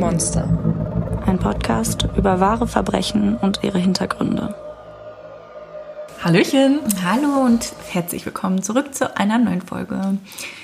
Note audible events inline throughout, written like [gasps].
Monster. Ein Podcast über wahre Verbrechen und ihre Hintergründe. Hallöchen. Hallo und herzlich willkommen zurück zu einer neuen Folge.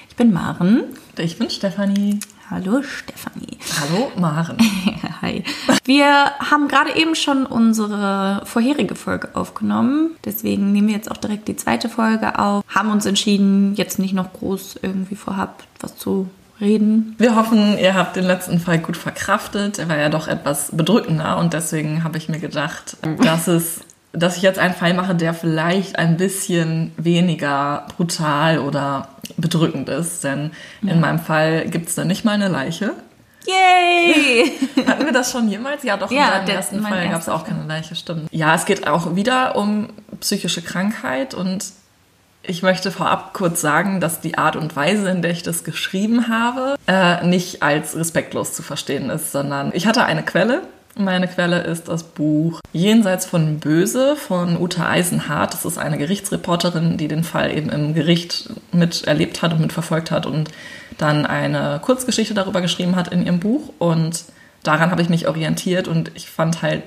Ich bin Maren. Ich bin Stefanie. Hallo Stefanie. Hallo Maren. [laughs] Hi. Wir haben gerade eben schon unsere vorherige Folge aufgenommen. Deswegen nehmen wir jetzt auch direkt die zweite Folge auf. Haben uns entschieden, jetzt nicht noch groß irgendwie vorhabt, was zu reden. Wir hoffen, ihr habt den letzten Fall gut verkraftet. Er war ja doch etwas bedrückender und deswegen habe ich mir gedacht, dass es dass ich jetzt einen Fall mache, der vielleicht ein bisschen weniger brutal oder bedrückend ist. Denn ja. in meinem Fall gibt es da nicht mal eine Leiche. Yay! [laughs] Hatten wir das schon jemals? Ja, doch, ja, in deinem ersten Fall gab es auch keine Leiche, stimmt. Ja, es geht auch wieder um psychische Krankheit und ich möchte vorab kurz sagen, dass die Art und Weise, in der ich das geschrieben habe, äh, nicht als respektlos zu verstehen ist, sondern ich hatte eine Quelle. Meine Quelle ist das Buch Jenseits von Böse von Uta Eisenhardt. Das ist eine Gerichtsreporterin, die den Fall eben im Gericht miterlebt hat und mitverfolgt hat und dann eine Kurzgeschichte darüber geschrieben hat in ihrem Buch. Und daran habe ich mich orientiert und ich fand halt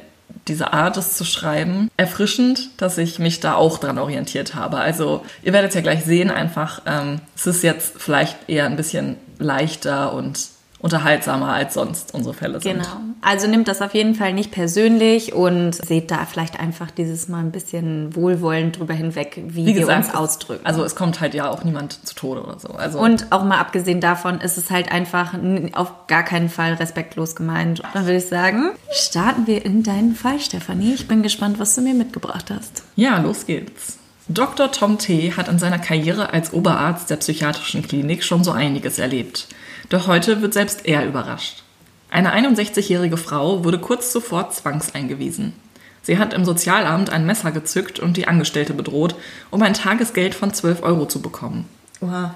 diese Art, es zu schreiben, erfrischend, dass ich mich da auch dran orientiert habe. Also ihr werdet ja gleich sehen, einfach, ähm, es ist jetzt vielleicht eher ein bisschen leichter und unterhaltsamer als sonst unsere Fälle sind. Genau. Also nimmt das auf jeden Fall nicht persönlich und seht da vielleicht einfach dieses Mal ein bisschen wohlwollend drüber hinweg, wie, wie gesagt, wir uns ausdrücken. Also es kommt halt ja auch niemand zu Tode oder so. Also und auch mal abgesehen davon ist es halt einfach auf gar keinen Fall respektlos gemeint. Dann würde ich sagen, starten wir in deinen Fall, Stefanie. Ich bin gespannt, was du mir mitgebracht hast. Ja, los geht's. Dr. Tom T. hat in seiner Karriere als Oberarzt der psychiatrischen Klinik schon so einiges erlebt. Doch heute wird selbst er überrascht. Eine 61-jährige Frau wurde kurz zuvor zwangseingewiesen. Sie hat im Sozialamt ein Messer gezückt und die Angestellte bedroht, um ein Tagesgeld von 12 Euro zu bekommen. Oha,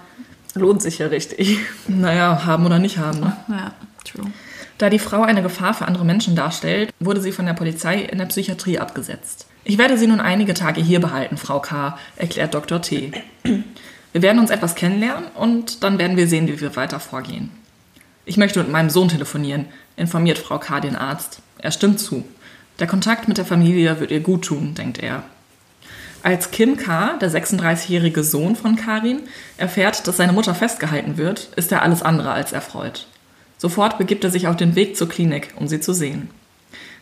lohnt sich ja richtig. [laughs] Naja, haben oder nicht haben. Ne? Ja, true. Da die Frau eine Gefahr für andere Menschen darstellt, wurde sie von der Polizei in der Psychiatrie abgesetzt. Ich werde Sie nun einige Tage hier behalten, Frau K., erklärt Dr. T. Wir werden uns etwas kennenlernen und dann werden wir sehen, wie wir weiter vorgehen. Ich möchte mit meinem Sohn telefonieren, informiert Frau K. den Arzt. Er stimmt zu. Der Kontakt mit der Familie wird ihr gut tun, denkt er. Als Kim K., der 36-jährige Sohn von Karin, erfährt, dass seine Mutter festgehalten wird, ist er alles andere als erfreut. Sofort begibt er sich auf den Weg zur Klinik, um sie zu sehen.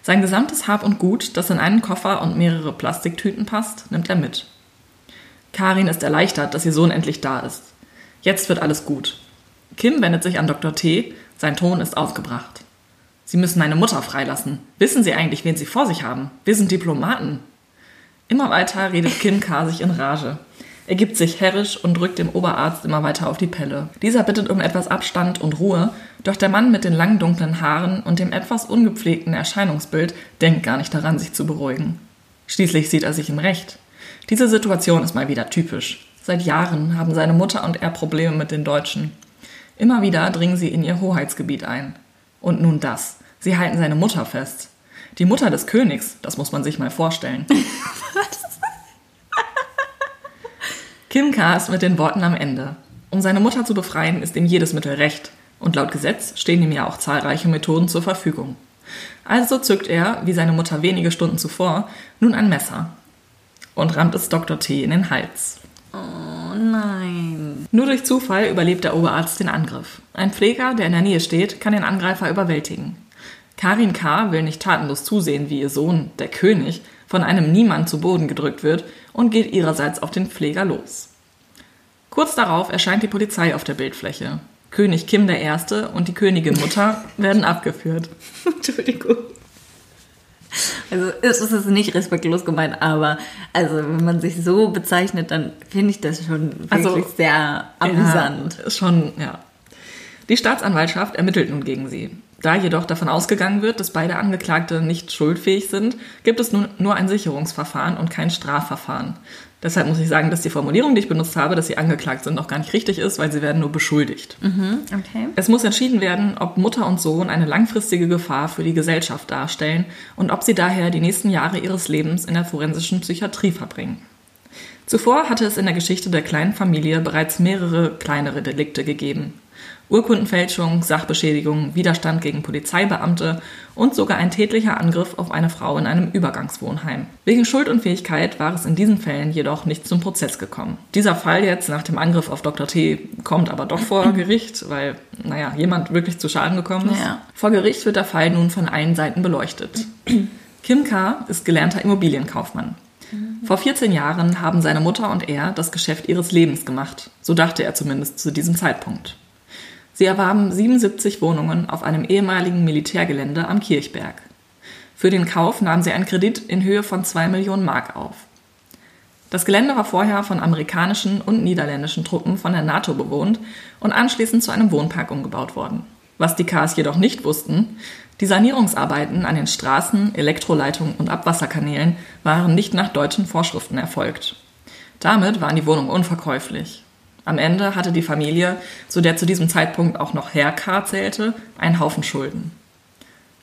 Sein gesamtes Hab und Gut, das in einen Koffer und mehrere Plastiktüten passt, nimmt er mit. Karin ist erleichtert, dass ihr Sohn endlich da ist. Jetzt wird alles gut. Kim wendet sich an Dr. T. Sein Ton ist aufgebracht. Sie müssen meine Mutter freilassen. Wissen Sie eigentlich, wen Sie vor sich haben? Wir sind Diplomaten. Immer weiter redet Kim K. sich in Rage. Er gibt sich herrisch und drückt dem Oberarzt immer weiter auf die Pelle. Dieser bittet um etwas Abstand und Ruhe, doch der Mann mit den langen dunklen Haaren und dem etwas ungepflegten Erscheinungsbild denkt gar nicht daran, sich zu beruhigen. Schließlich sieht er sich im Recht. Diese Situation ist mal wieder typisch. Seit Jahren haben seine Mutter und er Probleme mit den Deutschen. Immer wieder dringen sie in ihr Hoheitsgebiet ein. Und nun das. Sie halten seine Mutter fest. Die Mutter des Königs, das muss man sich mal vorstellen. Was? [laughs] Kim K. ist mit den Worten am Ende. Um seine Mutter zu befreien, ist ihm jedes Mittel recht. Und laut Gesetz stehen ihm ja auch zahlreiche Methoden zur Verfügung. Also zückt er, wie seine Mutter wenige Stunden zuvor, nun ein Messer und rammt es Dr. T in den Hals. Oh nein. Nur durch Zufall überlebt der Oberarzt den Angriff. Ein Pfleger, der in der Nähe steht, kann den Angreifer überwältigen. Karin K. will nicht tatenlos zusehen, wie ihr Sohn, der König, von einem Niemand zu Boden gedrückt wird und geht ihrerseits auf den Pfleger los. Kurz darauf erscheint die Polizei auf der Bildfläche. König Kim I. und die Königin Mutter werden abgeführt. [laughs] Entschuldigung. Also es ist nicht respektlos gemeint, aber also wenn man sich so bezeichnet, dann finde ich das schon wirklich also, sehr amüsant. Ja, schon, ja. Die Staatsanwaltschaft ermittelt nun gegen sie. Da jedoch davon ausgegangen wird, dass beide Angeklagte nicht schuldfähig sind, gibt es nun nur ein Sicherungsverfahren und kein Strafverfahren. Deshalb muss ich sagen, dass die Formulierung, die ich benutzt habe, dass sie angeklagt sind, auch gar nicht richtig ist, weil sie werden nur beschuldigt. Mhm, okay. Es muss entschieden werden, ob Mutter und Sohn eine langfristige Gefahr für die Gesellschaft darstellen und ob sie daher die nächsten Jahre ihres Lebens in der forensischen Psychiatrie verbringen. Zuvor hatte es in der Geschichte der kleinen Familie bereits mehrere kleinere Delikte gegeben. Urkundenfälschung, Sachbeschädigung, Widerstand gegen Polizeibeamte und sogar ein tätlicher Angriff auf eine Frau in einem Übergangswohnheim. Wegen Schuldunfähigkeit war es in diesen Fällen jedoch nicht zum Prozess gekommen. Dieser Fall jetzt nach dem Angriff auf Dr. T kommt aber doch vor [clears throat] Gericht, weil, naja, jemand wirklich zu Schaden gekommen ist. Ja. Vor Gericht wird der Fall nun von allen Seiten beleuchtet. [clears throat] Kim K. ist gelernter Immobilienkaufmann. Vor 14 Jahren haben seine Mutter und er das Geschäft ihres Lebens gemacht. So dachte er zumindest zu diesem Zeitpunkt. Sie erwarben 77 Wohnungen auf einem ehemaligen Militärgelände am Kirchberg. Für den Kauf nahmen sie einen Kredit in Höhe von 2 Millionen Mark auf. Das Gelände war vorher von amerikanischen und niederländischen Truppen von der NATO bewohnt und anschließend zu einem Wohnpark umgebaut worden. Was die Ks jedoch nicht wussten, die Sanierungsarbeiten an den Straßen, Elektroleitungen und Abwasserkanälen waren nicht nach deutschen Vorschriften erfolgt. Damit waren die Wohnungen unverkäuflich. Am Ende hatte die Familie, zu der zu diesem Zeitpunkt auch noch Herr K. zählte, einen Haufen Schulden.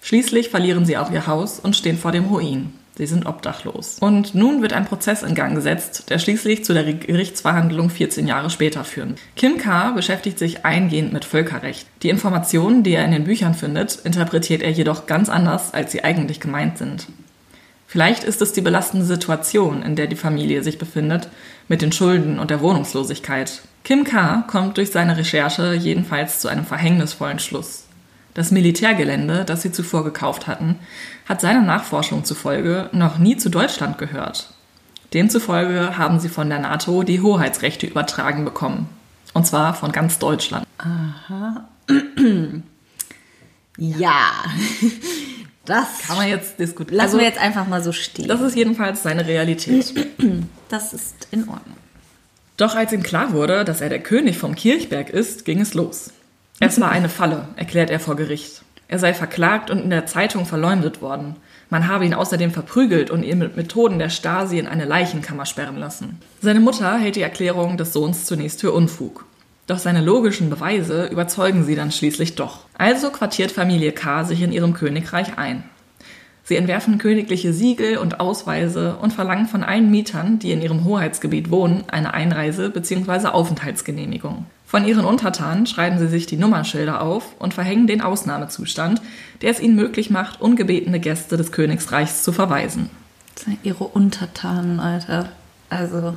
Schließlich verlieren sie auch ihr Haus und stehen vor dem Ruin. Sie sind obdachlos. Und nun wird ein Prozess in Gang gesetzt, der schließlich zu der Gerichtsverhandlung 14 Jahre später führen. Kim K. beschäftigt sich eingehend mit Völkerrecht. Die Informationen, die er in den Büchern findet, interpretiert er jedoch ganz anders, als sie eigentlich gemeint sind. Vielleicht ist es die belastende Situation, in der die Familie sich befindet, mit den Schulden und der Wohnungslosigkeit. Kim K. kommt durch seine Recherche jedenfalls zu einem verhängnisvollen Schluss. Das Militärgelände, das sie zuvor gekauft hatten, hat seiner Nachforschung zufolge noch nie zu Deutschland gehört. Demzufolge haben sie von der NATO die Hoheitsrechte übertragen bekommen. Und zwar von ganz Deutschland. Aha. [clears throat] ja. [laughs] Das Kann man jetzt diskutieren. lassen Also, wir jetzt einfach mal so stehen. das ist jedenfalls seine Realität. [clears throat] Das ist in Ordnung. Doch als ihm klar wurde, dass er der König vom Kirchberg ist, ging es los. Es war eine Falle, erklärt er vor Gericht. Er sei verklagt und in der Zeitung verleumdet worden. Man habe ihn außerdem verprügelt und ihn mit Methoden der Stasi in eine Leichenkammer sperren lassen. Seine Mutter hält die Erklärung des Sohns zunächst für Unfug. Doch seine logischen Beweise überzeugen sie dann schließlich doch. Also quartiert Familie K. sich in ihrem Königreich ein. Sie entwerfen königliche Siegel und Ausweise und verlangen von allen Mietern, die in ihrem Hoheitsgebiet wohnen, eine Einreise- bzw. Aufenthaltsgenehmigung. Von ihren Untertanen schreiben sie sich die Nummernschilder auf und verhängen den Ausnahmezustand, der es ihnen möglich macht, ungebetene Gäste des Königsreichs zu verweisen. Ihre Untertanen, Alter. Also,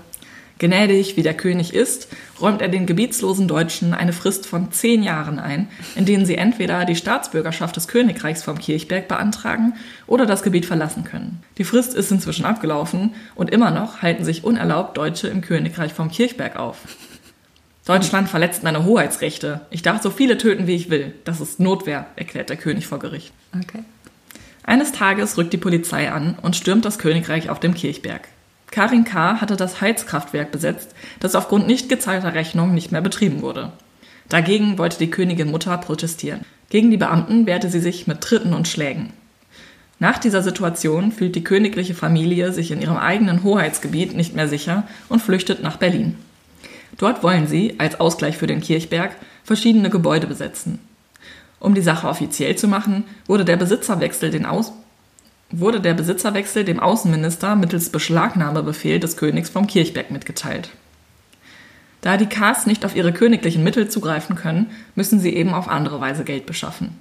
Gnädig wie der König ist, räumt er den gebietslosen Deutschen eine Frist von zehn Jahren ein, in denen sie entweder die Staatsbürgerschaft des Königreichs vom Kirchberg beantragen oder das Gebiet verlassen können. Die Frist ist inzwischen abgelaufen und immer noch halten sich unerlaubt Deutsche im Königreich vom Kirchberg auf. Deutschland verletzt meine Hoheitsrechte. Ich darf so viele töten, wie ich will. Das ist Notwehr, erklärt der König vor Gericht. okay. Eines Tages rückt die Polizei an und stürmt das Königreich auf dem Kirchberg. Karin K. hatte das Heizkraftwerk besetzt, das aufgrund nicht gezahlter Rechnung nicht mehr betrieben wurde. Dagegen wollte die Königin Mutter protestieren. Gegen die Beamten wehrte sie sich mit Tritten und Schlägen. Nach dieser Situation fühlt die königliche Familie sich in ihrem eigenen Hoheitsgebiet nicht mehr sicher und flüchtet nach Berlin. Dort wollen sie, als Ausgleich für den Kirchberg, verschiedene Gebäude besetzen. Um die Sache offiziell zu machen, wurde der Besitzerwechsel, den Aus wurde der Besitzerwechsel dem Außenminister mittels Beschlagnahmebefehl des Königs vom Kirchberg mitgeteilt. Da die Ks nicht auf ihre königlichen Mittel zugreifen können, müssen sie eben auf andere Weise Geld beschaffen.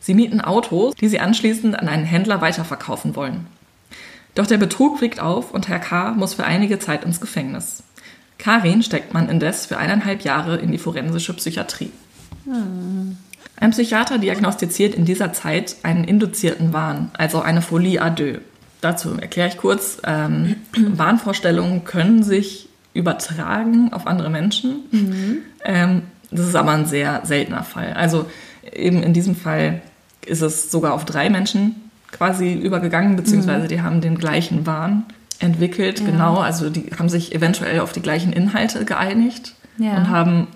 Sie mieten Autos, die sie anschließend an einen Händler weiterverkaufen wollen. Doch der Betrug fliegt auf und Herr K. muss für einige Zeit ins Gefängnis. Karin steckt man indes für eineinhalb Jahre in die forensische Psychiatrie. Ein Psychiater diagnostiziert in dieser Zeit einen induzierten Wahn, also eine Folie à deux. Dazu erkläre ich kurz. Ähm, [clears throat] Wahnvorstellungen können sich übertragen auf andere Menschen. Ähm, das ist aber ein sehr seltener Fall. Also eben in diesem Fall ist es sogar auf drei Menschen quasi übergegangen, beziehungsweise die haben den gleichen Wahn entwickelt. Genau, also die haben sich eventuell auf die gleichen Inhalte geeinigt Ja. und haben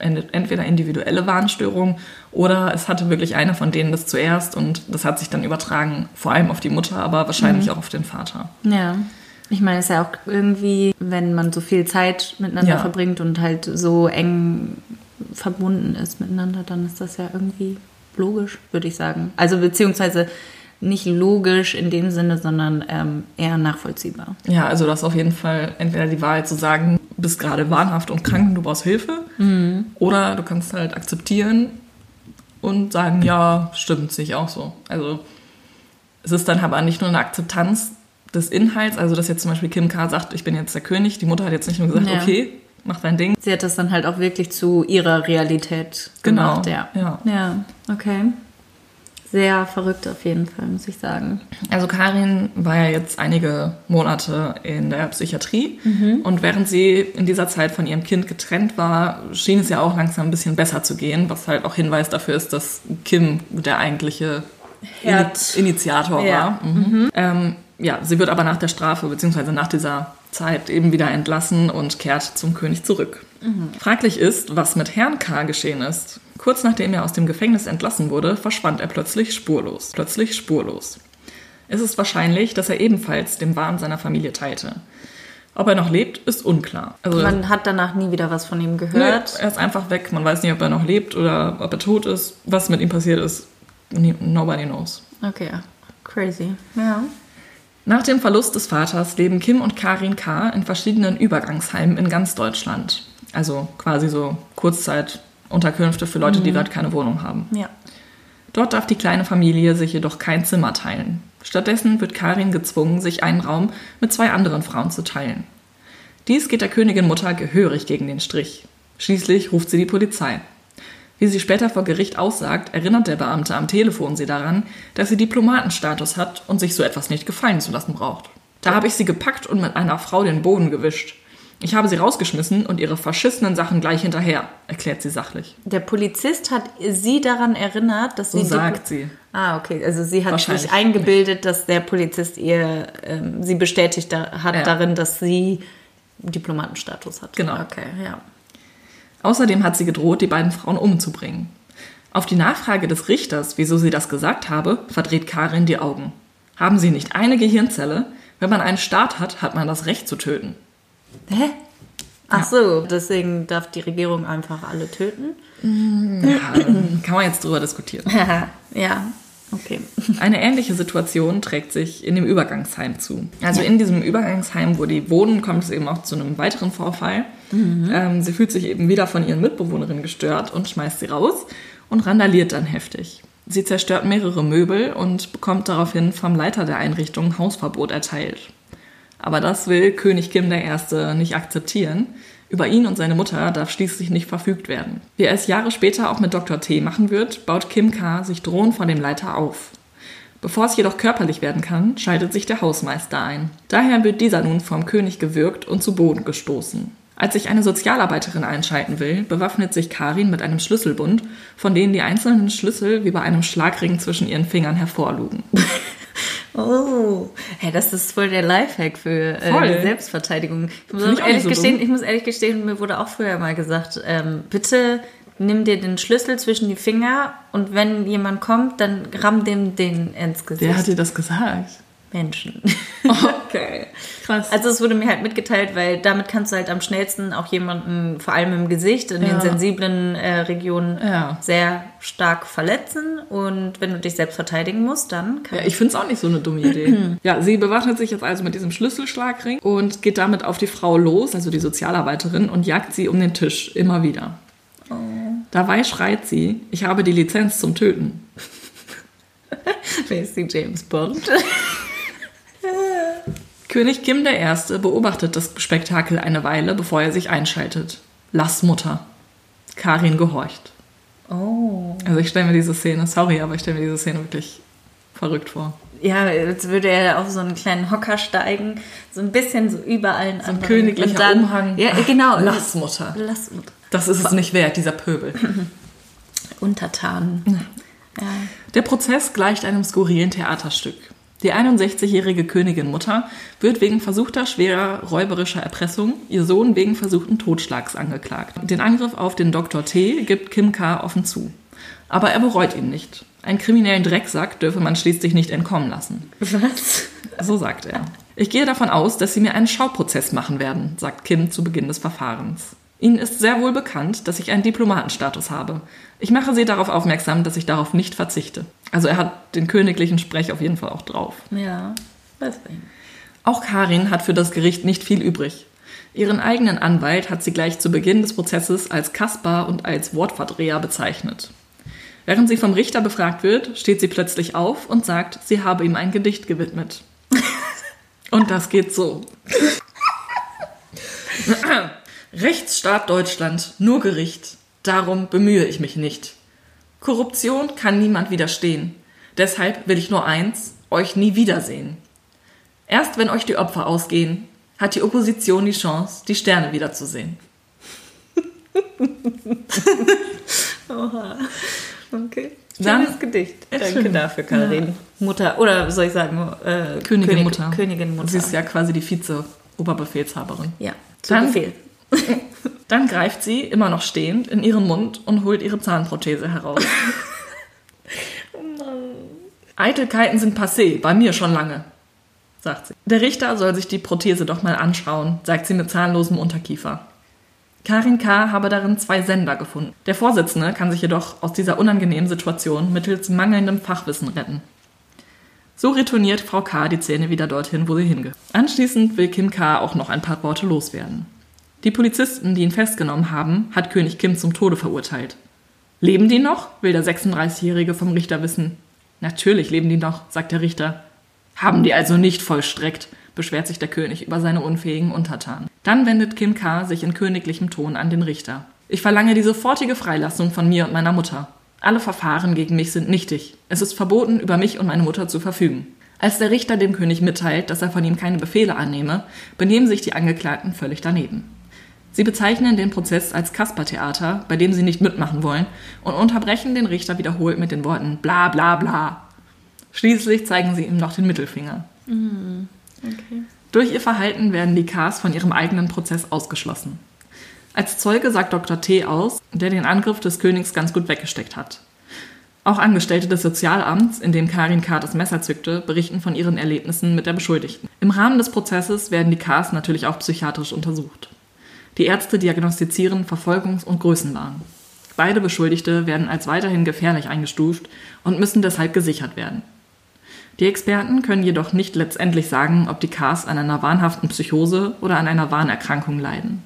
entweder individuelle Warnstörungen oder es hatte wirklich einer von denen das zuerst und das hat sich dann übertragen, vor allem auf die Mutter, aber wahrscheinlich auch auf den Vater. Ja. Ich meine, es ist ja auch irgendwie, wenn man so viel Zeit miteinander Ja. verbringt und halt so eng verbunden ist miteinander, dann ist das ja irgendwie logisch, würde ich sagen. Also beziehungsweise nicht logisch in dem Sinne, sondern ähm, eher nachvollziehbar. Ja, also das auf jeden Fall entweder die Wahrheit zu sagen, bist gerade wahnhaft und krank und du brauchst Hilfe. Oder du kannst halt akzeptieren und sagen, ja, stimmt, sehe ich auch so. Also es ist dann aber nicht nur eine Akzeptanz des Inhalts, also dass jetzt zum Beispiel Kim K. sagt, ich bin jetzt der König, die Mutter hat jetzt nicht nur gesagt, Ja. okay, mach dein Ding. Sie hat das dann halt auch wirklich zu ihrer Realität Genau, gemacht, ja. ja. Ja, okay. Sehr verrückt auf jeden Fall, muss ich sagen. Also Karin war ja jetzt einige Monate in der Psychiatrie und während sie in dieser Zeit von ihrem Kind getrennt war, schien es ja auch langsam ein bisschen besser zu gehen, was halt auch Hinweis dafür ist, dass Kim der eigentliche Herd. Ini- Initiator Ja. war. Mhm. Ähm, ja, sie wird aber nach der Strafe beziehungsweise nach dieser Zeit eben wieder entlassen und kehrt zum König zurück. Fraglich ist, was mit Herrn K. geschehen ist. Kurz nachdem er aus dem Gefängnis entlassen wurde, verschwand er plötzlich spurlos. Plötzlich spurlos. Es ist wahrscheinlich, dass er ebenfalls den Wahn seiner Familie teilte. Ob er noch lebt, ist unklar. Also, Man hat danach nie wieder was von ihm gehört. er ist einfach weg. Man weiß nicht, ob er noch lebt oder ob er tot ist. Was mit ihm passiert ist, nobody knows. Okay, crazy. Ja. Nach dem Verlust des Vaters leben Kim und Karin K. in verschiedenen Übergangsheimen in ganz Deutschland. Also quasi so Kurzzeitunterkünfte für Leute, die gerade keine Wohnung haben. Ja. Dort darf die kleine Familie sich jedoch kein Zimmer teilen. Stattdessen wird Karin gezwungen, sich einen Raum mit zwei anderen Frauen zu teilen. Dies geht der Königin Mutter gehörig gegen den Strich. Schließlich ruft sie die Polizei. Wie sie später vor Gericht aussagt, erinnert der Beamte am Telefon sie daran, dass sie Diplomatenstatus hat und sich so etwas nicht gefallen zu lassen braucht. Da habe ich sie gepackt und mit einer Frau den Boden gewischt. Ich habe sie rausgeschmissen und ihre verschissenen Sachen gleich hinterher, erklärt sie sachlich. Der Polizist hat sie daran erinnert, dass So sie. sagt sie. Ah, okay. Also sie hat sich eingebildet, dass der Polizist ihr ähm, sie bestätigt hat Ja. darin, dass sie Diplomatenstatus hat. Genau. Okay, ja. Außerdem hat sie gedroht, die beiden Frauen umzubringen. Auf die Nachfrage des Richters, wieso sie das gesagt habe, verdreht Karin die Augen. Haben Sie nicht eine Gehirnzelle? Wenn man einen Staat hat, hat man das Recht zu töten. Hä? Ach so, deswegen darf die Regierung einfach alle töten? Ja, [clears throat] kann man jetzt drüber diskutieren. [laughs] ja, okay. [laughs] Eine ähnliche Situation trägt sich in dem Übergangsheim zu. Also in diesem Übergangsheim, wo die wohnen, kommt es eben auch zu einem weiteren Vorfall. Ähm, sie fühlt sich eben wieder von ihren Mitbewohnerinnen gestört und schmeißt sie raus und randaliert dann heftig. Sie zerstört mehrere Möbel und bekommt daraufhin vom Leiter der Einrichtung Hausverbot erteilt. Aber das will König Kim I. nicht akzeptieren. Über ihn und seine Mutter darf schließlich nicht verfügt werden. Wie er es Jahre später auch mit Dr. T machen wird, baut Kim K. sich drohend vor dem Leiter auf. Bevor es jedoch körperlich werden kann, schaltet sich der Hausmeister ein. Daher wird dieser nun vom König gewürgt und zu Boden gestoßen. Als sich eine Sozialarbeiterin einschalten will, bewaffnet sich Karin mit einem Schlüsselbund, von denen die einzelnen Schlüssel wie bei einem Schlagring zwischen ihren Fingern hervorlugen. [laughs] Oh, hey, das ist voll der Lifehack für äh, Selbstverteidigung. Ich muss, ehrlich so gestehen, dumm. ich muss ehrlich gestehen, mir wurde auch früher mal gesagt, ähm, bitte nimm dir den Schlüssel zwischen die Finger und wenn jemand kommt, dann ramm dem den ins Gesicht. Wer hat dir das gesagt? Menschen. Okay, [laughs] krass. Also es wurde mir halt mitgeteilt, weil damit kannst du halt am schnellsten auch jemanden, vor allem im Gesicht, in Ja. den sensiblen äh, Regionen Ja. sehr stark verletzen. Und wenn du dich selbst verteidigen musst, dann kann Ja, ich finde es auch nicht so eine dumme Idee. [clears throat] ja, sie bewaffnet sich jetzt also mit diesem Schlüsselschlagring und geht damit auf die Frau los, also die Sozialarbeiterin, und jagt sie um den Tisch immer wieder. Dabei schreit sie, ich habe die Lizenz zum Töten. [laughs] Wer ist die James Bond? [laughs] König Kim I. beobachtet das Spektakel eine Weile, bevor er sich einschaltet. Lass Mutter. Karin gehorcht. Oh. Also ich stelle mir diese Szene, sorry, aber ich stelle mir diese Szene wirklich verrückt vor. Ja, jetzt würde er auf so einen kleinen Hocker steigen, so ein bisschen so über allen So ein anderen. königlicher Und dann- Umhang. Ja, genau. Lass Mutter. Lass Das ist es nicht wert, dieser Pöbel. [laughs] Untertanen. Ja. Der Prozess gleicht einem skurrilen Theaterstück. Die 61-jährige Königin Mutter wird wegen versuchter schwerer räuberischer Erpressung, ihr Sohn wegen versuchten Totschlags angeklagt. Den Angriff auf den Dr. T gibt Kim K. offen zu. Aber er bereut ihn nicht. Einen kriminellen Drecksack dürfe man schließlich nicht entkommen lassen. Was? So sagt er. Ich gehe davon aus, dass Sie mir einen Schauprozess machen werden, sagt Kim zu Beginn des Verfahrens. Ihnen ist sehr wohl bekannt, dass ich einen Diplomatenstatus habe. Ich mache Sie darauf aufmerksam, dass ich darauf nicht verzichte. Also er hat den königlichen Sprech auf jeden Fall auch drauf. Ja. Was denn? Auch Karin hat für das Gericht nicht viel übrig. Ihren eigenen Anwalt hat sie gleich zu Beginn des Prozesses als Kaspar und als Wortverdreher bezeichnet. Während sie vom Richter befragt wird, steht sie plötzlich auf und sagt, sie habe ihm ein Gedicht gewidmet. [laughs] Und das geht so. Rechtsstaat Deutschland, nur Gericht. Darum bemühe ich mich nicht. Korruption kann niemand widerstehen. Deshalb will ich nur eins, euch nie wiedersehen. Erst wenn euch die Opfer ausgehen, hat die Opposition die Chance, die Sterne wiederzusehen. [laughs] Oha. Okay. Dann- Schönes Gedicht. Ja, Danke schön. dafür, Karin. Mutter, oder soll ich sagen, äh, Königin König- Mutter. Königin Mutter. Sie ist ja quasi die Vize-Oberbefehlshaberin. ja, zu Dann- Befehl. [laughs] Dann greift sie, immer noch stehend, in ihren Mund und holt ihre Zahnprothese heraus. [laughs] Eitelkeiten sind passé, bei mir schon lange, sagt sie. Der Richter soll sich die Prothese doch mal anschauen, sagt sie mit zahnlosem Unterkiefer. Karin K. habe darin zwei Sender gefunden. Der Vorsitzende kann sich jedoch aus dieser unangenehmen Situation mittels mangelndem Fachwissen retten. So retourniert Frau K. die Zähne wieder dorthin, wo sie hingehört. Anschließend will Kim K. auch noch ein paar Worte loswerden. Die Polizisten, die ihn festgenommen haben, hat König Kim zum Tode verurteilt. Leben die noch? will der 36-Jährige vom Richter wissen. Natürlich leben die noch, sagt der Richter. Haben die also nicht vollstreckt, beschwert sich der König über seine unfähigen Untertanen. Dann wendet Kim K. sich in königlichem Ton an den Richter. Ich verlange die sofortige Freilassung von mir und meiner Mutter. Alle Verfahren gegen mich sind nichtig. Es ist verboten, über mich und meine Mutter zu verfügen. Als der Richter dem König mitteilt, dass er von ihm keine Befehle annehme, benehmen sich die Angeklagten völlig daneben. Sie bezeichnen den Prozess als Kaspertheater, bei dem sie nicht mitmachen wollen, und unterbrechen den Richter wiederholt mit den Worten bla bla bla. Schließlich zeigen sie ihm noch den Mittelfinger. Okay. Durch ihr Verhalten werden die Ks von ihrem eigenen Prozess ausgeschlossen. Als Zeuge sagt Dr. T aus, der den Angriff des Königs ganz gut weggesteckt hat. Auch Angestellte des Sozialamts, in dem Karin K. das Messer zückte, berichten von ihren Erlebnissen mit der Beschuldigten. Im Rahmen des Prozesses werden die Ks natürlich auch psychiatrisch untersucht. Die Ärzte diagnostizieren Verfolgungs- und Größenwahn. Beide Beschuldigte werden als weiterhin gefährlich eingestuft und müssen deshalb gesichert werden. Die Experten können jedoch nicht letztendlich sagen, ob die Ks an einer wahnhaften Psychose oder an einer Wahnerkrankung leiden.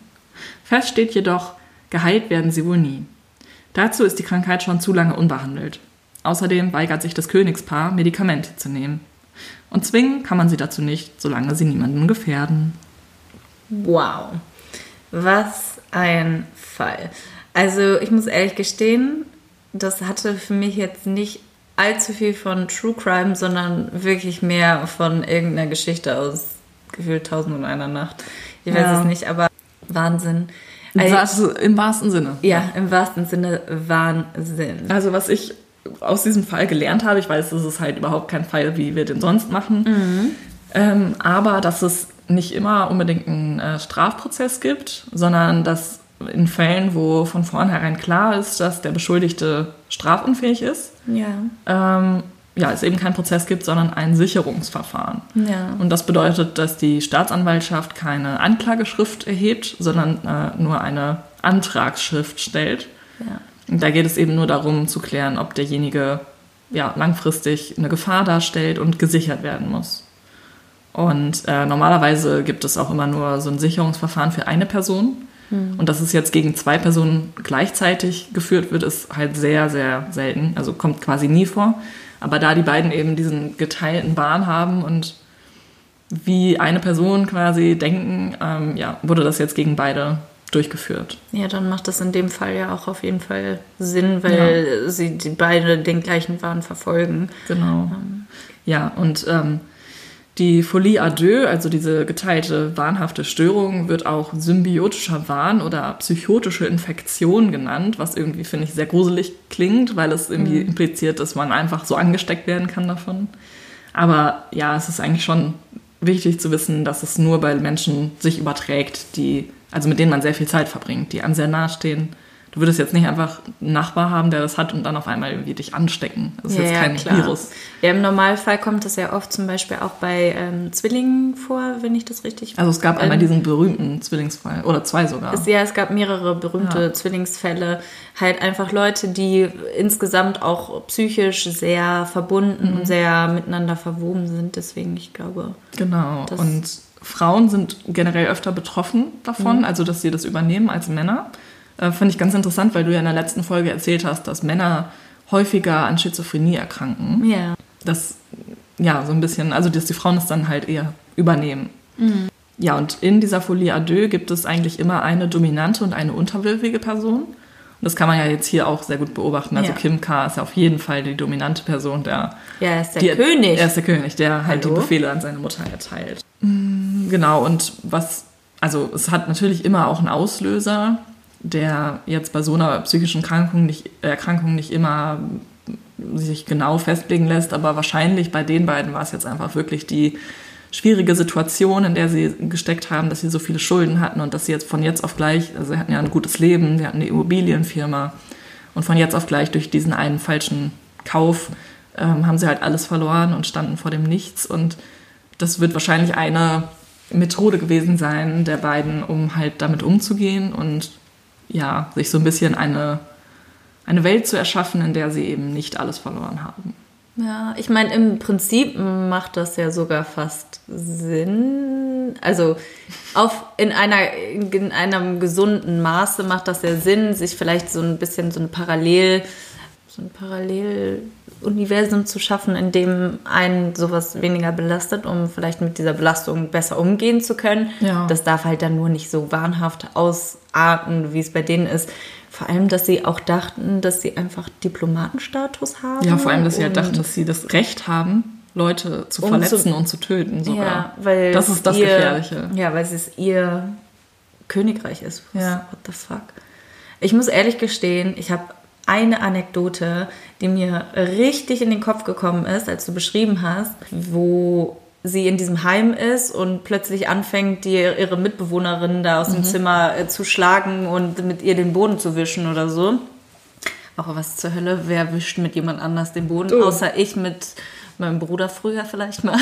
Fest steht jedoch, geheilt werden sie wohl nie. Dazu ist die Krankheit schon zu lange unbehandelt. Außerdem weigert sich das Königspaar, Medikamente zu nehmen. Und zwingen kann man sie dazu nicht, solange sie niemanden gefährden. Wow. Was ein Fall. Also ich muss ehrlich gestehen, das hatte für mich jetzt nicht allzu viel von True Crime, sondern wirklich mehr von irgendeiner Geschichte aus gefühlt Tausend und einer Nacht. Ich weiß Ja. es nicht, aber Wahnsinn. Also, Im wahrsten Sinne. ja, im wahrsten Sinne Wahnsinn. Also was ich aus diesem Fall gelernt habe, ich weiß, das ist halt überhaupt kein Fall, wie wir den sonst machen, ähm, aber dass es nicht immer unbedingt einen äh, Strafprozess gibt, sondern dass in Fällen, wo von vornherein klar ist, dass der Beschuldigte strafunfähig ist, Ja, ähm, ja, es eben keinen Prozess gibt, sondern ein Sicherungsverfahren. ja. Und das bedeutet, dass die Staatsanwaltschaft keine Anklageschrift erhebt, sondern äh, nur eine Antragsschrift stellt. ja. Und da geht es eben nur darum zu klären, ob derjenige ja, langfristig eine Gefahr darstellt und gesichert werden muss. Und äh, normalerweise gibt es auch immer nur so ein Sicherungsverfahren für eine Person. Und dass es jetzt gegen zwei Personen gleichzeitig geführt wird, ist halt sehr, sehr selten. Also kommt quasi nie vor. Aber da die beiden eben diesen geteilten Bahn haben und wie eine Person quasi denken, ähm, ja, wurde das jetzt gegen beide durchgeführt. Ja, dann macht das in dem Fall ja auch auf jeden Fall Sinn, weil sie die beide den gleichen Wahn verfolgen. Genau. Ja, und ähm, die Folie à deux, also diese geteilte wahnhafte Störung, wird auch symbiotischer Wahn oder psychotische Infektion genannt, was irgendwie, finde ich, sehr gruselig klingt, weil es irgendwie impliziert, dass man einfach so angesteckt werden kann davon. Aber ja, es ist eigentlich schon wichtig zu wissen, dass es nur bei Menschen sich überträgt, die, also mit denen man sehr viel Zeit verbringt, die einem sehr nahe stehen. Du würdest jetzt nicht einfach einen Nachbar haben, der das hat und dann auf einmal irgendwie dich anstecken. Das ist jetzt kein Virus. Ja, im Normalfall kommt das ja oft zum Beispiel auch bei ähm, Zwillingen vor, wenn ich das richtig Also es gab einmal Ähm, diesen berühmten Zwillingsfall oder zwei sogar. Es, ja, es gab mehrere berühmte Ja. Zwillingsfälle. Halt einfach Leute, die insgesamt auch psychisch sehr verbunden Mhm. und sehr miteinander verwoben sind. Deswegen, ich glaube, genau. Und Frauen sind generell öfter betroffen davon, mhm. also dass sie das übernehmen als Männer. Äh, Finde ich ganz interessant, weil du ja in der letzten Folge erzählt hast, dass Männer häufiger an Schizophrenie erkranken. Ja. Das, ja, so ein bisschen, also dass die Frauen es dann halt eher übernehmen. Mhm. Ja, und in dieser Folie à deux gibt es eigentlich immer eine dominante und eine unterwürfige Person. Und das kann man ja jetzt hier auch sehr gut beobachten. Also ja. Kim K. ist ja auf jeden Fall die dominante Person, der. Ja, er ist der die, König. Er ist der König, der halt Hallo? die Befehle an seine Mutter erteilt. Mm, genau, und was, also es hat natürlich immer auch einen Auslöser, der jetzt bei so einer psychischen Erkrankung nicht, Erkrankung nicht immer sich genau festlegen lässt, aber wahrscheinlich bei den beiden war es jetzt einfach wirklich die schwierige Situation, in der sie gesteckt haben, dass sie so viele Schulden hatten und dass sie jetzt von jetzt auf gleich, also sie hatten ja ein gutes Leben, sie hatten eine Immobilienfirma und von jetzt auf gleich durch diesen einen falschen Kauf ähm, haben sie halt alles verloren und standen vor dem Nichts und das wird wahrscheinlich eine Methode gewesen sein der beiden, um halt damit umzugehen und ja, sich so ein bisschen eine, eine Welt zu erschaffen, in der sie eben nicht alles verloren haben. Ja, ich meine, im Prinzip macht das ja sogar fast Sinn. Also auf, in, einer, in einem gesunden Maße macht das ja Sinn, sich vielleicht so ein bisschen so ein Parallel, so ein Paralleluniversum zu schaffen, in dem einen sowas weniger belastet, um vielleicht mit dieser Belastung besser umgehen zu können. Ja. Das darf halt dann nur nicht so wahnhaft ausarten, wie es bei denen ist. Vor allem, dass sie auch dachten, dass sie einfach Diplomatenstatus haben. Ja, vor allem, dass sie halt dachten, dass sie das Recht haben, Leute zu um verletzen zu, und zu töten sogar. Ja, weil das ist das ihr, Gefährliche. Ja, weil es ihr Königreich ist. ja. What the fuck? Ich muss ehrlich gestehen, ich habe eine Anekdote, die mir richtig in den Kopf gekommen ist, als du beschrieben hast, wo sie in diesem Heim ist und plötzlich anfängt, die, ihre Mitbewohnerin da aus mhm. dem Zimmer äh, zu schlagen und mit ihr den Boden zu wischen oder so. Auch was zur Hölle, wer wischt mit jemand anders den Boden, oh. außer ich mit meinem Bruder früher vielleicht mal.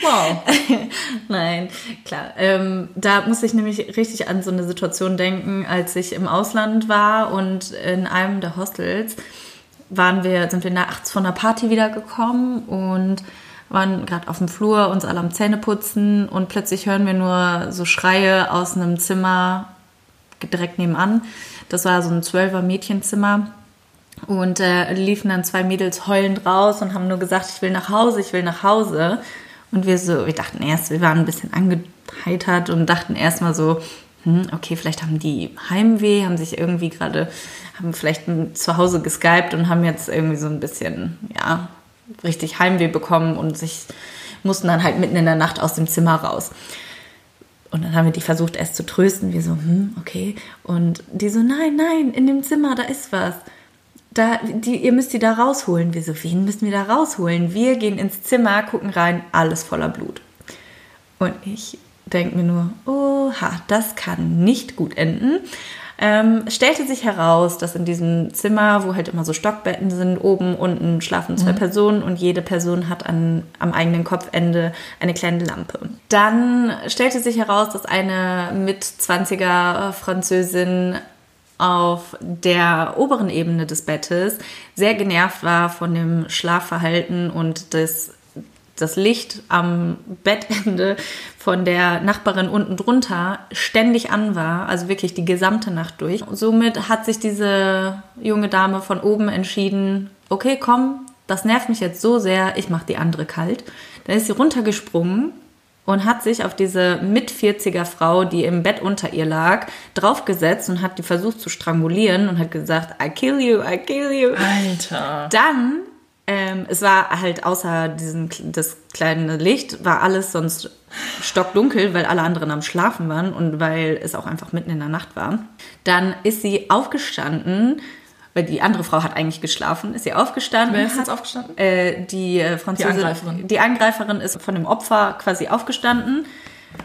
Wow. [laughs] Nein, klar. Ähm, da muss ich nämlich richtig an so eine Situation denken, als ich im Ausland war und in einem der Hostels waren wir, sind wir nachts von einer Party wiedergekommen und waren gerade auf dem Flur, uns alle am Zähneputzen und plötzlich hören wir nur so Schreie aus einem Zimmer direkt nebenan. Das war so ein zwölfer Mädchenzimmer. Und äh, liefen dann zwei Mädels heulend raus und haben nur gesagt, ich will nach Hause, ich will nach Hause. Und wir so, wir dachten erst, wir waren ein bisschen angeheitert und dachten erstmal so, hm, okay, vielleicht haben die Heimweh, haben sich irgendwie gerade, haben vielleicht zu Hause geskypt und haben jetzt irgendwie so ein bisschen, ja, richtig Heimweh bekommen und sich mussten dann halt mitten in der Nacht aus dem Zimmer raus. Und dann haben wir die versucht erst zu trösten. Wir so, hm, okay. Und die so, nein, nein, in dem Zimmer, da ist was. Da, die, ihr müsst die da rausholen. Wir so, wen müssen wir da rausholen? Wir gehen ins Zimmer, gucken rein, alles voller Blut. Und ich denke mir nur, oha, das kann nicht gut enden. Ähm, stellte sich heraus, dass in diesem Zimmer, wo halt immer so Stockbetten sind, oben, unten schlafen zwei mhm. Personen und jede Person hat an, am eigenen Kopfende eine kleine Lampe. Dann stellte sich heraus, dass eine mit 20er Französin auf der oberen Ebene des Bettes sehr genervt war von dem Schlafverhalten und des das Licht am Bettende von der Nachbarin unten drunter ständig an war, also wirklich die gesamte Nacht durch. somit hat sich diese junge Dame von oben entschieden, okay, komm, das nervt mich jetzt so sehr, ich mache die andere kalt. Dann ist sie runtergesprungen und hat sich auf diese mit 40er Frau, die im Bett unter ihr lag, draufgesetzt und hat die versucht zu strangulieren und hat gesagt, I kill you, I kill you. Alter. Dann ähm, es war halt außer diesem das kleine Licht, war alles sonst stockdunkel, weil alle anderen am Schlafen waren und weil es auch einfach mitten in der Nacht war. Dann ist sie aufgestanden, weil die andere Frau hat eigentlich geschlafen, ist sie aufgestanden. Wer ist jetzt aufgestanden? Äh, die äh, Französin. Die Angreiferin. Die Angreiferin ist von dem Opfer quasi aufgestanden,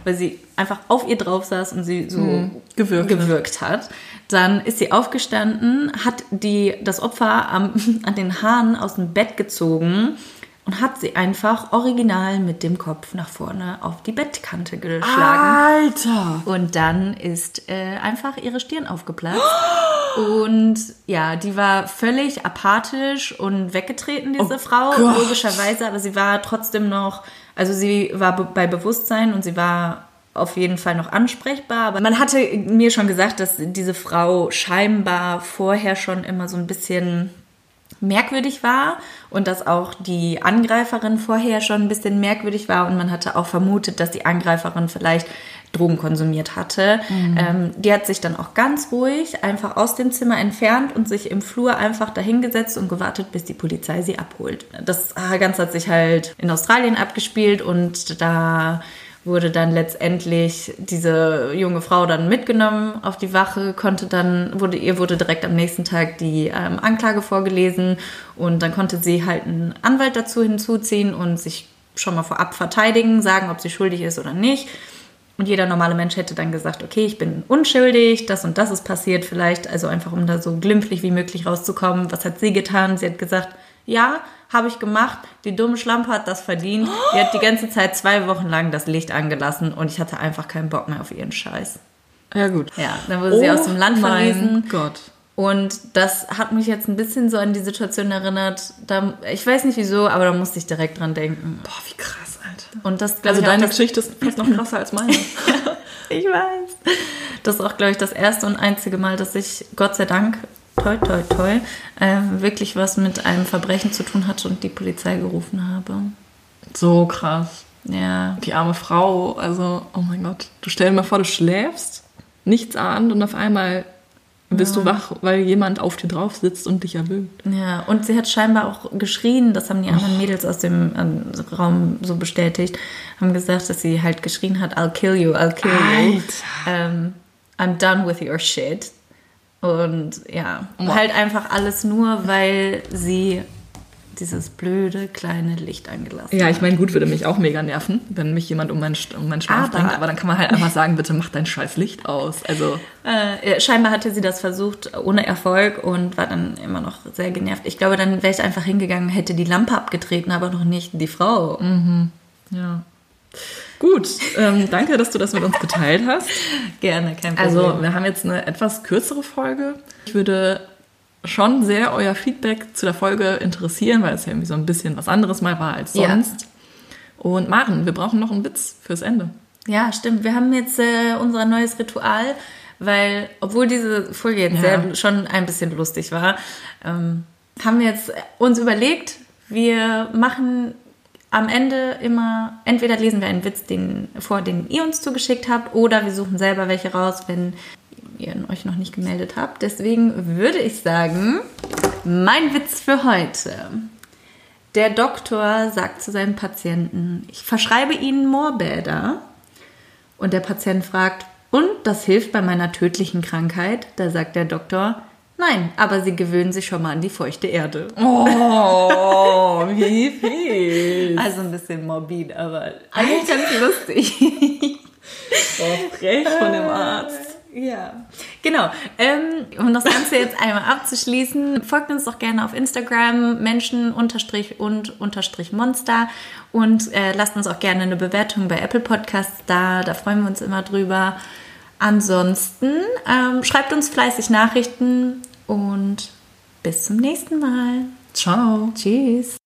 weil sie einfach auf ihr drauf saß und sie so mhm. gewirkt, gewirkt hat. Dann ist sie aufgestanden, hat die, das Opfer am, [laughs] an den Haaren aus dem Bett gezogen und hat sie einfach original mit dem Kopf nach vorne auf die Bettkante geschlagen. Alter! Und dann ist äh, einfach ihre Stirn aufgeplatzt. [gasps] Und ja, die war völlig apathisch und weggetreten, diese oh Frau, Gott. logischerweise, aber sie war trotzdem noch, also sie war bei Bewusstsein und sie war auf jeden Fall noch ansprechbar. Aber man hatte mir schon gesagt, dass diese Frau scheinbar vorher schon immer so ein bisschen merkwürdig war und dass auch die Angreiferin vorher schon ein bisschen merkwürdig war und man hatte auch vermutet, dass die Angreiferin vielleicht Drogen konsumiert hatte. Mhm. Ähm, die hat sich dann auch ganz ruhig einfach aus dem Zimmer entfernt und sich im Flur einfach dahingesetzt und gewartet, bis die Polizei sie abholt. Das Ganze hat sich halt in Australien abgespielt und da wurde dann letztendlich diese junge Frau dann mitgenommen auf die Wache, konnte dann, wurde, ihr wurde direkt am nächsten Tag die ähm, Anklage vorgelesen und dann konnte sie halt einen Anwalt dazu hinzuziehen und sich schon mal vorab verteidigen, sagen, ob sie schuldig ist oder nicht. Und jeder normale Mensch hätte dann gesagt, okay, ich bin unschuldig, das und das ist passiert vielleicht, also einfach um da so glimpflich wie möglich rauszukommen. Was hat sie getan? Sie hat gesagt, ja, habe ich gemacht. Die dumme Schlampe hat das verdient. Die hat die ganze Zeit zwei Wochen lang das Licht angelassen und ich hatte einfach keinen Bock mehr auf ihren Scheiß. Ja, gut. Ja, dann wurde oh, sie aus dem Land verwiesen. Gott. Und das hat mich jetzt ein bisschen so an die Situation erinnert. Da, ich weiß nicht wieso, aber da musste ich direkt dran denken. Boah, wie krass, Alter. Und das, also deine Geschichte ist fast noch krasser als meine. [laughs] ich weiß. Das ist auch, glaube ich, das erste und einzige Mal, dass ich, Gott sei Dank, toi, toi, toi, äh, wirklich was mit einem Verbrechen zu tun hatte und die Polizei gerufen habe. So krass. Ja. Die arme Frau, also, oh mein Gott. Du stell dir mal vor, du schläfst, nichts ahnt und auf einmal bist ja. du wach, weil jemand auf dir drauf sitzt und dich erwürgt. Ja, und sie hat scheinbar auch geschrien, das haben die anderen Mädels aus dem ähm, Raum so bestätigt, haben gesagt, dass sie halt geschrien hat, I'll kill you, I'll kill you. Ähm, I'm done with your shit. Und ja, oh. halt einfach alles nur, weil sie dieses blöde kleine Licht angelassen Ja, ich meine, gut, würde mich auch mega nerven, wenn mich jemand um meinen, um meinen Schlaf aber, bringt. Aber dann kann man halt einfach sagen, bitte mach dein scheiß Licht aus. Also äh, scheinbar hatte sie das versucht ohne Erfolg und war dann immer noch sehr genervt. Ich glaube, dann wäre ich einfach hingegangen, hätte die Lampe abgetreten, aber noch nicht die Frau. Mhm. Ja. Gut, ähm, danke, dass du das mit uns geteilt hast. Gerne, kein Problem. Also, wir haben jetzt eine etwas kürzere Folge. Ich würde schon sehr euer Feedback zu der Folge interessieren, weil es ja irgendwie so ein bisschen was anderes mal war als sonst. Ja. Und Maren, wir brauchen noch einen Witz fürs Ende. Ja, stimmt. Wir haben jetzt äh, unser neues Ritual, weil, obwohl diese Folge jetzt ja. sehr, schon ein bisschen lustig war, ähm, haben wir jetzt uns überlegt, wir machen am Ende immer, entweder lesen wir einen Witz den, vor, den ihr uns zugeschickt habt, oder wir suchen selber welche raus, wenn ihr euch noch nicht gemeldet habt. Deswegen würde ich sagen, mein Witz für heute. Der Doktor sagt zu seinem Patienten, ich verschreibe Ihnen Moorbäder. Und der Patient fragt, und das hilft bei meiner tödlichen Krankheit? Da sagt der Doktor, Nein, aber sie gewöhnen sich schon mal an die feuchte Erde. Oh, wie [laughs] fies. Also ein bisschen morbid, aber eigentlich ganz lustig. [laughs] Oh, frech von dem Arzt. Ja, genau. Ähm, um das Ganze jetzt einmal abzuschließen, folgt uns doch gerne auf Instagram, Menschen unterstrich und unterstrich Monster und äh, lasst uns auch gerne eine Bewertung bei Apple Podcasts da. Da freuen wir uns immer drüber. Ansonsten ähm, schreibt uns fleißig Nachrichten und bis zum nächsten Mal. Ciao. Tschüss.